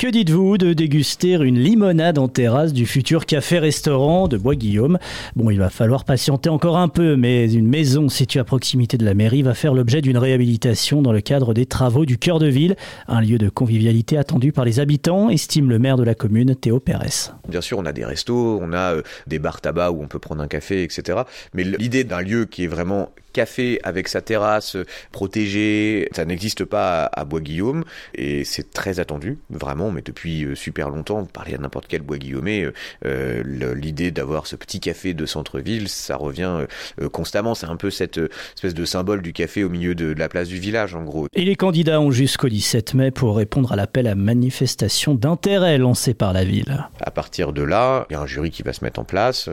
Que dites-vous de déguster une limonade en terrasse du futur café-restaurant de Bois-Guillaume? Bon, il va falloir patienter encore un peu, mais une maison située à proximité de la mairie va faire l'objet d'une réhabilitation dans le cadre des travaux du cœur de ville, un lieu de convivialité attendu par les habitants, estime le maire de la commune, Théo Pérez. Bien sûr, on a des restos, on a euh, des bars tabac où on peut prendre un café, etc. Mais l'idée d'un lieu qui est vraiment café avec sa terrasse protégée, ça n'existe pas à Bois-Guillaume et c'est très attendu, vraiment, mais depuis euh, super longtemps. Parler à n'importe quel Bois-Guillaumais, euh, euh, l'idée d'avoir ce petit café de centre-ville, ça revient constamment. C'est un peu cette espèce de symbole du café au milieu de, la place du village, en gros. Et les candidats ont jusqu'au 17 mai pour répondre à l'appel à manifestation d'intérêt lancé par la ville. À partir de là, il y a un jury qui va se mettre en place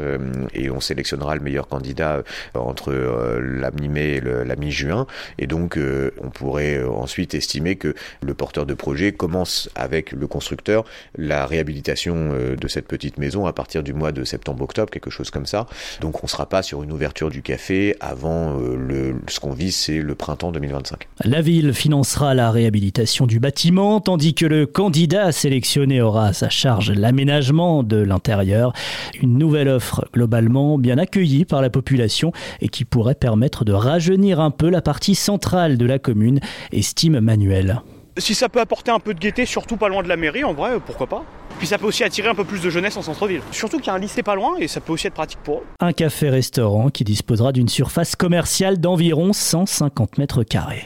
et on sélectionnera le meilleur candidat entre la mi-mai et la mi-juin. Et donc, on pourrait ensuite estimer que le porteur de projet commence avec le constructeur la réhabilitation euh, de cette petite maison à partir du mois de septembre-octobre, quelque chose comme ça. Donc on ne sera pas sur une ouverture du café avant euh, le, ce qu'on vise, c'est le printemps 2025. La ville financera la réhabilitation du bâtiment, tandis que le candidat sélectionné aura à sa charge l'aménagement de l'intérieur. Une nouvelle offre globalement bien accueillie par la population et qui pourrait permettre de rajeunir un peu la partie centrale de la commune, estime Manuel. Si ça peut apporter un peu de gaieté, surtout pas loin de la mairie, en vrai, pourquoi pas Puis ça peut aussi attirer un peu plus de jeunesse en centre-ville. Surtout qu'il y a un lycée pas loin et ça peut aussi être pratique pour eux. Un café-restaurant qui disposera d'une surface commerciale d'environ 150 mètres carrés.